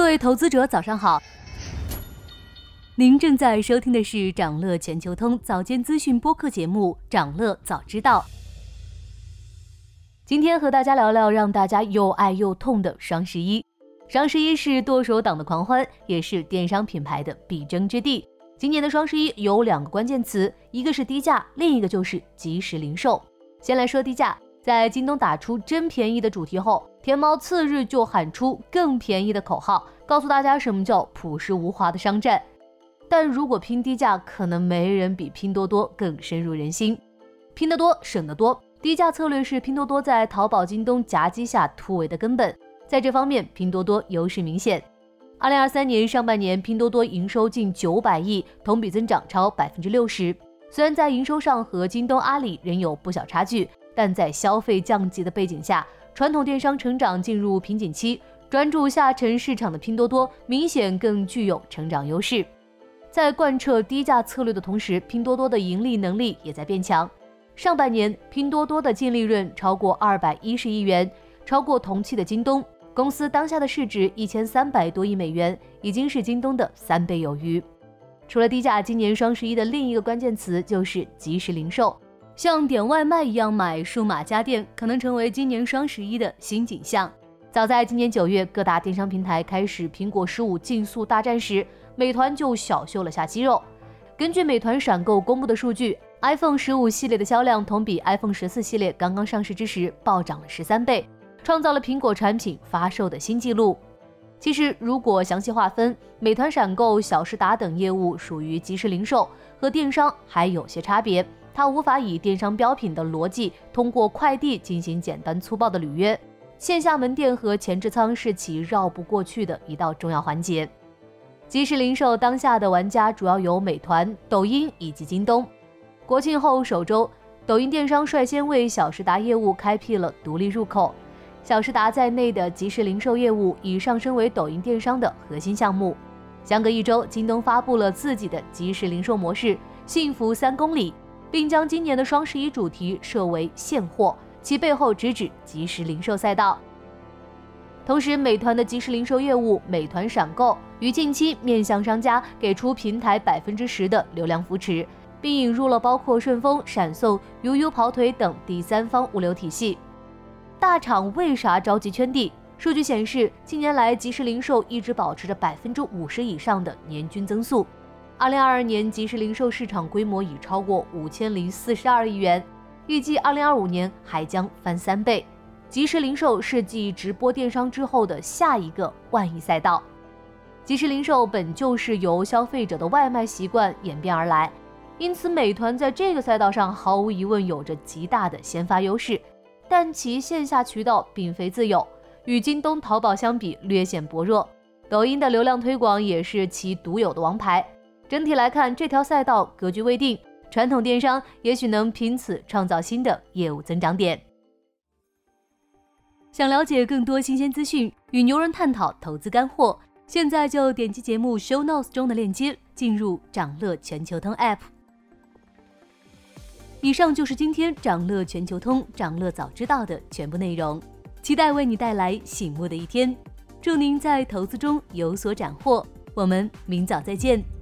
各位投资者，早上好。您正在收听的是长乐全球通早间资讯播客节目《长乐早知道》。今天和大家聊聊让大家又爱又痛的双十一。双十一是剁手党的狂欢，也是电商品牌的必争之地。今年的双十一有两个关键词，一个是低价，另一个就是即时零售。先来说低价。在京东打出“真便宜”的主题后，天猫次日就喊出“更便宜”的口号，告诉大家什么叫朴实无华的商战。但如果拼低价，可能没人比拼多多更深入人心。拼得多，省得多，低价策略是拼多多在淘宝、京东夹击下突围的根本。在这方面，拼多多优势明显。二零二三年上半年，拼多多营收近九百亿，同比增长超百分之六十。虽然在营收上和京东、阿里仍有不小差距。但在消费降级的背景下，传统电商成长进入瓶颈期，专注下沉市场的拼多多明显更具有成长优势。在贯彻低价策略的同时，拼多多的盈利能力也在变强。上半年，拼多多的净利润超过二百一十亿元，超过同期的京东。公司当下的市值一千三百多亿美元，已经是京东的三倍有余。除了低价，今年双十一的另一个关键词就是即时零售。像点外卖一样买数码家电，可能成为今年双十一的新景象。早在今年九月，各大电商平台开始苹果十五竞速大战时，美团就小秀了下肌肉。根据美团闪购公布的数据，iPhone 十五系列的销量同比 iPhone 十四系列刚刚上市之时暴涨了十三倍，创造了苹果产品发售的新纪录。其实，如果详细划分，美团闪购、小时达等业务属于即时零售，和电商还有些差别。它无法以电商标品的逻辑通过快递进行简单粗暴的履约，线下门店和前置仓是其绕不过去的一道重要环节。即时零售当下的玩家主要有美团、抖音以及京东。国庆后首周，抖音电商率先为小时达业务开辟了独立入口，小时达在内的即时零售业务已上升为抖音电商的核心项目。相隔一周，京东发布了自己的即时零售模式“幸福三公里”。并将今年的双十一主题设为现货，其背后直指即时零售赛道。同时，美团的即时零售业务美团闪购于近期面向商家给出平台百分之十的流量扶持，并引入了包括顺丰、闪送、悠悠跑腿等第三方物流体系。大厂为啥着急圈地？数据显示，近年来即时零售一直保持着百分之五十以上的年均增速。二零二二年即时零售市场规模已超过五千零四十二亿元，预计二零二五年还将翻三倍。即时零售是继直播电商之后的下一个万亿赛道。即时零售本就是由消费者的外卖习惯演变而来，因此美团在这个赛道上毫无疑问有着极大的先发优势，但其线下渠道并非自有，与京东、淘宝相比略显薄弱。抖音的流量推广也是其独有的王牌。整体来看，这条赛道格局未定，传统电商也许能凭此创造新的业务增长点。想了解更多新鲜资讯，与牛人探讨投资干货，现在就点击节目 show notes 中的链接，进入掌乐全球通 app。以上就是今天掌乐全球通掌乐早知道的全部内容，期待为你带来醒目的一天，祝您在投资中有所斩获。我们明早再见。